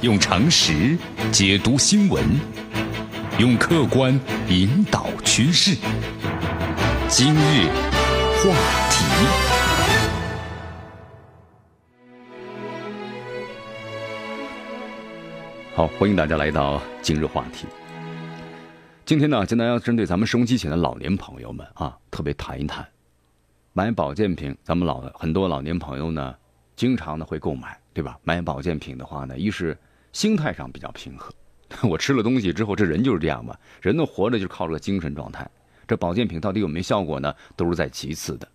用常识解读新闻，用客观引导趋势。今日话题，好，欢迎大家来到今日话题。今天呢，跟大家针对咱们收音机前的老年朋友们啊，特别谈一谈买保健品。咱们老很多老年朋友呢，经常呢会购买，对吧？买保健品的话呢，一是心态上比较平和，我吃了东西之后，这人就是这样嘛。人呢活着就靠这个精神状态，这保健品到底有没有效果呢？都是在其次的。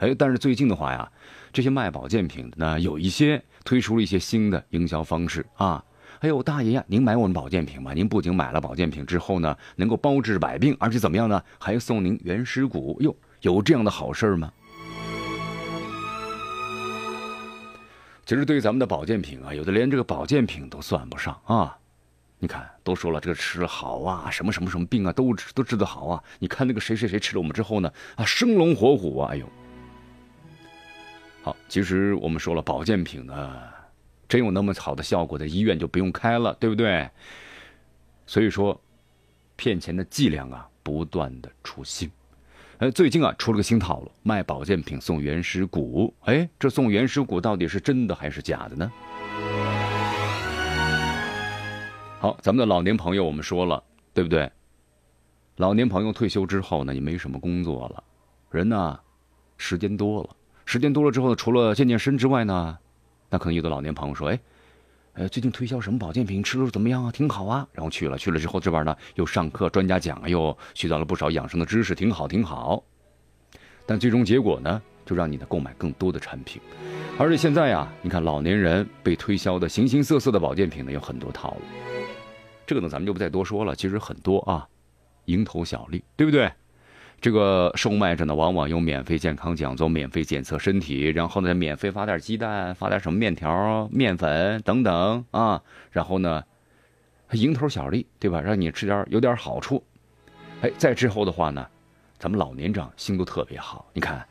哎，但是最近的话呀，这些卖保健品的呢，有一些推出了一些新的营销方式啊。哎呦，大爷呀，您买我们保健品吧？您不仅买了保健品之后呢，能够包治百病，而且怎么样呢？还送您原始股。哟，有这样的好事吗？其实对于咱们的保健品啊，有的连这个保健品都算不上啊。你看，都说了这个吃好啊，什么什么什么病啊，都都治得好啊。你看那个谁谁谁吃了我们之后呢，啊，生龙活虎啊！哎呦，好，其实我们说了，保健品呢。真有那么好的效果的医院就不用开了，对不对？所以说，骗钱的伎俩啊，不断的出新。呃，最近啊，出了个新套路，卖保健品送原始股。哎，这送原始股到底是真的还是假的呢？好，咱们的老年朋友，我们说了，对不对？老年朋友退休之后呢，你没什么工作了，人呢，时间多了，时间多了之后，除了健健身之外呢？那可能有的老年朋友说：“哎，呃，最近推销什么保健品，吃的怎么样啊？挺好啊。”然后去了，去了之后这边呢又上课，专家讲，又学到了不少养生的知识，挺好，挺好。但最终结果呢，就让你呢购买更多的产品。而且现在呀，你看老年人被推销的形形色色的保健品呢，有很多套路。这个呢，咱们就不再多说了。其实很多啊，蝇头小利，对不对？这个售卖着呢，往往有免费健康讲座、免费检测身体，然后呢，免费发点鸡蛋、发点什么面条、面粉等等啊，然后呢，蝇头小利，对吧？让你吃点有点好处。哎，再之后的话呢，咱们老年长心都特别好。你看，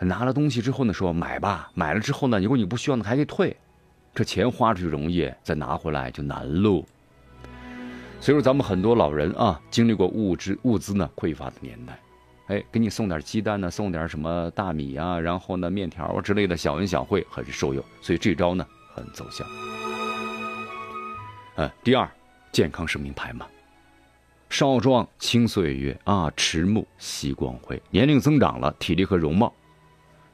拿了东西之后呢，说买吧，买了之后呢，如果你不需要呢，还可以退。这钱花出去容易，再拿回来就难喽。所以说，咱们很多老人啊，经历过物质物资呢匮乏的年代。哎，给你送点鸡蛋呢，送点什么大米啊，然后呢面条之类的小恩小惠，很是受用。所以这招呢很奏效。呃，第二，健康是名牌嘛，少壮轻岁月啊，迟暮惜光辉。年龄增长了，体力和容貌。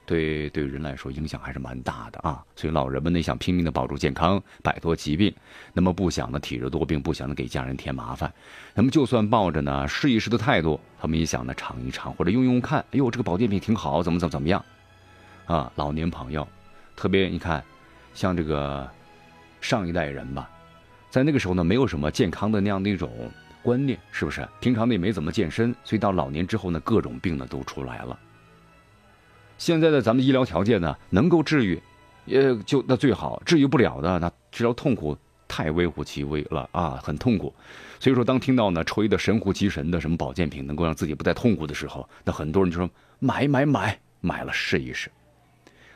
对对人来说影响还是蛮大的啊，所以老人们呢想拼命的保住健康，摆脱疾病，那么不想呢体弱多病，不想呢给家人添麻烦，那么就算抱着呢试一试的态度，他们也想呢尝一尝或者用用看，哎呦这个保健品挺好，怎么怎么怎么样，啊老年朋友，特别你看，像这个上一代人吧，在那个时候呢没有什么健康的那样的一种观念，是不是？平常呢也没怎么健身，所以到老年之后呢各种病呢都出来了。现在的咱们医疗条件呢，能够治愈，也就那最好；治愈不了的，那治疗痛苦太微乎其微了啊，很痛苦。所以说，当听到呢吹的神乎其神的什么保健品能够让自己不再痛苦的时候，那很多人就说买买买，买了试一试。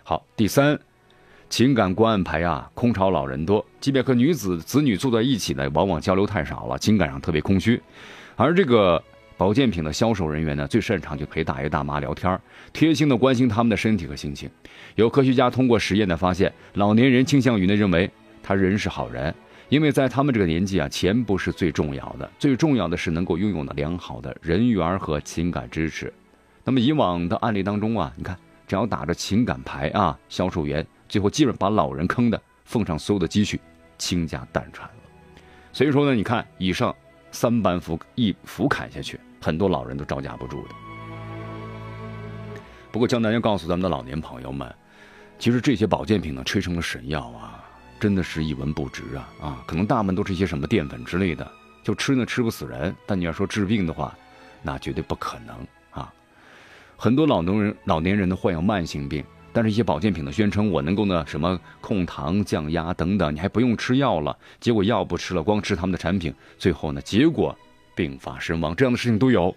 好，第三，情感关爱牌啊，空巢老人多，即便和女子子女住在一起呢，往往交流太少了，情感上特别空虚，而这个。保健品的销售人员呢，最擅长就陪大爷大妈聊天，贴心的关心他们的身体和心情。有科学家通过实验呢发现，老年人倾向于呢认为他人是好人，因为在他们这个年纪啊，钱不是最重要的，最重要的是能够拥有呢良好的人缘和情感支持。那么以往的案例当中啊，你看，只要打着情感牌啊，销售员最后基本把老人坑的奉上所有的积蓄，倾家荡产了。所以说呢，你看以上三板斧一斧砍下去。很多老人都招架不住的。不过江南要告诉咱们的老年朋友们，其实这些保健品呢，吹成了神药啊，真的是一文不值啊啊！可能大部分都是一些什么淀粉之类的，就吃呢吃不死人。但你要说治病的话，那绝对不可能啊！很多老农人老年人呢患有慢性病，但是一些保健品呢宣称我能够呢什么控糖降压等等，你还不用吃药了，结果药不吃了，光吃他们的产品，最后呢结果。病发身亡，这样的事情都有。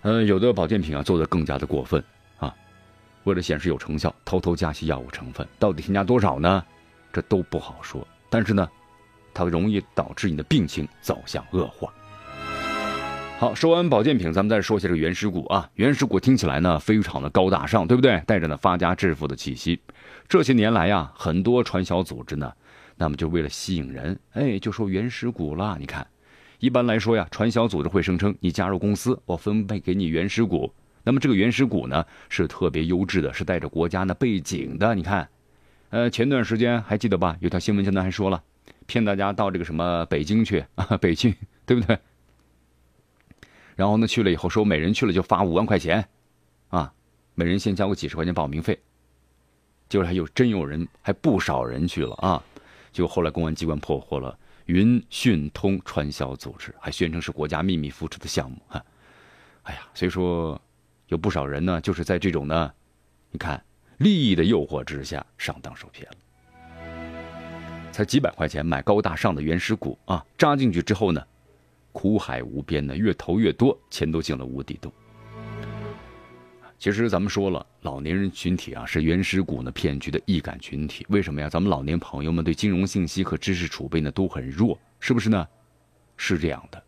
嗯，有的保健品啊做的更加的过分啊，为了显示有成效，偷偷加些药物成分，到底添加多少呢？这都不好说。但是呢，它容易导致你的病情走向恶化。好，说完保健品，咱们再说一下这个原始股啊。原始股听起来呢非常的高大上，对不对？带着呢发家致富的气息。这些年来呀，很多传销组织呢，那么就为了吸引人，哎，就说原始股了。你看，一般来说呀，传销组织会声称你加入公司，我分配给你原始股。那么这个原始股呢是特别优质的，是带着国家的背景的。你看，呃，前段时间还记得吧？有条新闻现在还说了，骗大家到这个什么北京去啊，北京，对不对？然后呢去了以后说每人去了就发五万块钱，啊，每人先交个几十块钱报名费。结果还有真有人，还不少人去了啊！就后来公安机关破获了云讯通传销组织，还宣称是国家秘密扶持的项目哈。哎呀，所以说。有不少人呢，就是在这种呢，你看利益的诱惑之下上当受骗了。才几百块钱买高大上的原始股啊，扎进去之后呢，苦海无边呢，越投越多，钱都进了无底洞。其实咱们说了，老年人群体啊是原始股呢骗局的易感群体。为什么呀？咱们老年朋友们对金融信息和知识储备呢都很弱，是不是呢？是这样的。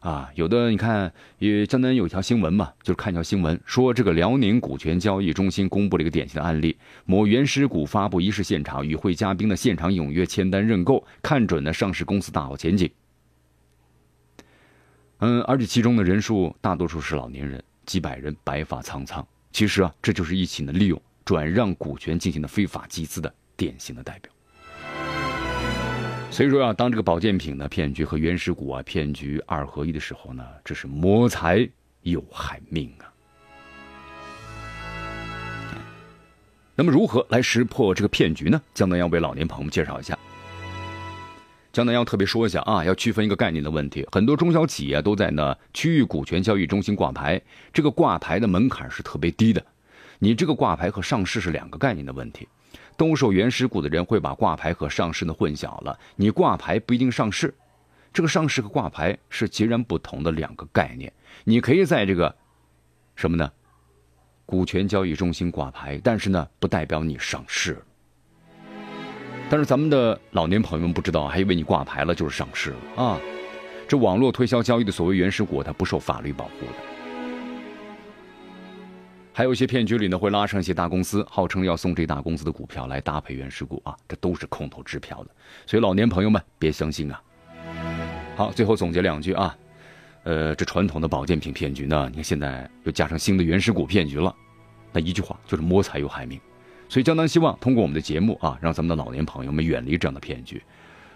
啊，有的你看，也江南有一条新闻嘛，就是看一条新闻，说这个辽宁股权交易中心公布了一个典型的案例：某原始股发布仪式现场，与会嘉宾的现场踊跃签单认购，看准了上市公司大好前景。嗯，而且其中的人数大多数是老年人，几百人，白发苍苍。其实啊，这就是一起呢利用转让股权进行的非法集资的典型的代表。所以说啊，当这个保健品的骗局和原始股啊骗局二合一的时候呢，这是谋财又害命啊。那么如何来识破这个骗局呢？江南要为老年朋友们介绍一下。江南要特别说一下啊，要区分一个概念的问题。很多中小企业都在呢区域股权交易中心挂牌，这个挂牌的门槛是特别低的。你这个挂牌和上市是两个概念的问题。兜售原始股的人会把挂牌和上市呢混淆了。你挂牌不一定上市，这个上市和挂牌是截然不同的两个概念。你可以在这个什么呢？股权交易中心挂牌，但是呢，不代表你上市。但是咱们的老年朋友们不知道，还以为你挂牌了就是上市了啊！这网络推销交易的所谓原始股，它不受法律保护的。还有一些骗局里呢，会拉上一些大公司，号称要送这大公司的股票来搭配原始股啊，这都是空头支票的。所以老年朋友们别相信啊。好，最后总结两句啊，呃，这传统的保健品骗局呢，你看现在又加上新的原始股骗局了，那一句话就是摸财又害命。所以江南希望通过我们的节目啊，让咱们的老年朋友们远离这样的骗局。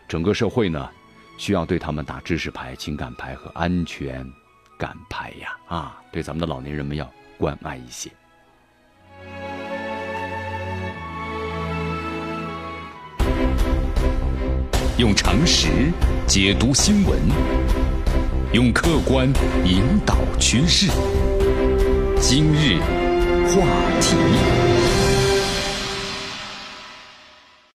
整个社会呢，需要对他们打知识牌、情感牌和安全感牌呀啊，对咱们的老年人们要。关爱一些，用常识解读新闻，用客观引导趋势。今日话题。